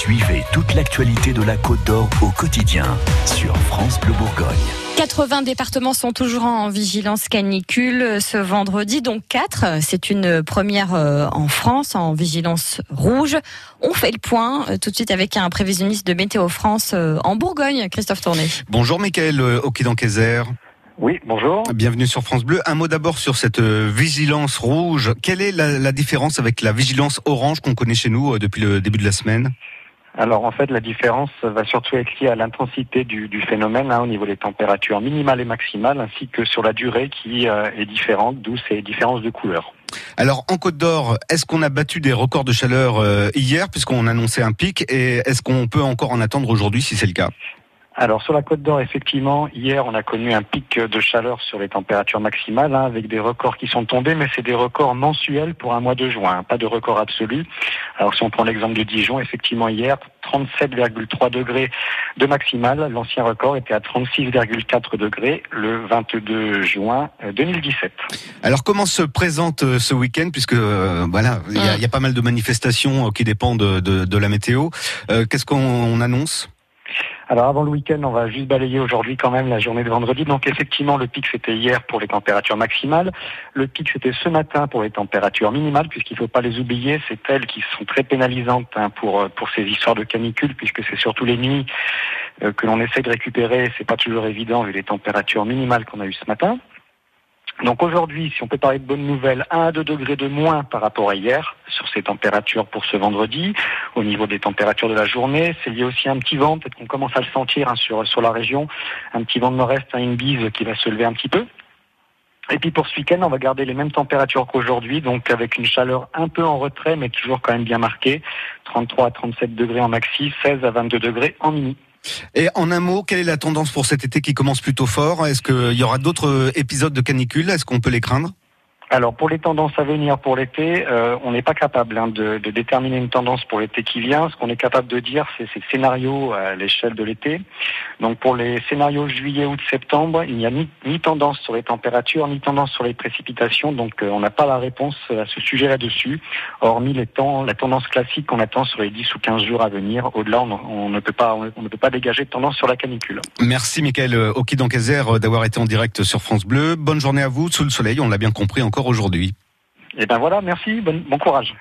Suivez toute l'actualité de la Côte d'Or au quotidien sur France Bleu Bourgogne. 80 départements sont toujours en vigilance canicule ce vendredi, donc 4. C'est une première euh, en France en vigilance rouge. On fait le point euh, tout de suite avec un prévisionniste de Météo France euh, en Bourgogne, Christophe Tourné. Bonjour Michael Okidankezer. Oui, bonjour. Bienvenue sur France Bleu. Un mot d'abord sur cette vigilance rouge. Quelle est la, la différence avec la vigilance orange qu'on connaît chez nous depuis le début de la semaine? Alors en fait, la différence va surtout être liée à l'intensité du, phénomène hein, au niveau des températures minimales et maximales, ainsi que sur la durée qui euh, est différente, d'où ces différences de couleur. Alors en Côte d'Or, est-ce qu'on a battu des records de chaleur euh, hier puisqu'on annonçait un pic et est-ce qu'on peut encore en attendre aujourd'hui si c'est le cas? Alors sur la Côte d'Or, effectivement, hier on a connu un pic de chaleur sur les températures maximales hein, avec des records qui sont tombés, mais c'est des records mensuels pour un mois de juin, hein, pas de record absolu. Alors si on prend l'exemple de Dijon, effectivement hier 37,3 degrés de maximal, l'ancien record était à 36,4 degrés le 22 juin 2017. Euh, Alors comment se présente euh, ce week-end puisque euh, voilà il y, a pas mal de manifestations qui dépendent de, la météo. Qu'est-ce qu'on annonce? Alors avant le week-end, on va juste balayer aujourd'hui quand même la journée de vendredi. Donc effectivement, le pic c'était hier pour les températures maximales. Le pic c'était ce matin pour les températures minimales, puisqu'il ne faut pas les oublier, c'est elles qui sont très pénalisantes hein, pour euh, pour ces histoires de canicule, puisque c'est surtout les nuits euh, que l'on essaie de récupérer. C'est pas toujours évident vu les températures minimales qu'on a eues ce matin. Donc aujourd'hui, si on peut parler de bonnes nouvelles, 1 à 2 degrés de moins par rapport à hier sur ces températures pour ce vendredi. Au niveau des températures de la journée, c'est lié aussi à un petit vent, peut-être qu'on commence à le sentir hein, sur, sur la région, un petit vent de nord-est, hein, une bise qui va se lever un petit peu. Et puis pour ce week-end, on va garder les mêmes températures qu'aujourd'hui, donc avec une chaleur un peu en retrait, mais toujours quand même bien marquée. 33 à 37 degrés en maxi, 16 à 22 degrés en mini. Et en un mot, quelle est la tendance pour cet été qui commence plutôt fort? Est-ce qu'il y aura d'autres épisodes de canicule? Est-ce qu'on peut les craindre? Alors pour les tendances à venir pour l'été, euh, on n'est pas capable hein, de, de, déterminer une tendance pour l'été qui vient. Ce qu'on est capable de dire, c'est ces scénarios à l'échelle de l'été. Donc pour les scénarios juillet, août, septembre, il n'y a ni, ni, tendance sur les températures, ni tendance sur les précipitations. Donc euh, on n'a pas la réponse à ce sujet là-dessus, hormis les temps, la tendance classique qu'on attend sur les 10 ou 15 jours à venir. Au-delà, on, ne peut pas, on ne peut pas dégager de tendance sur la canicule. Merci Michael Okidankezer d'avoir été en direct sur France Bleu. Bonne journée à vous sous le soleil, on l'a bien compris encore aujourd'hui. Et eh ben voilà, merci, bon, bon courage.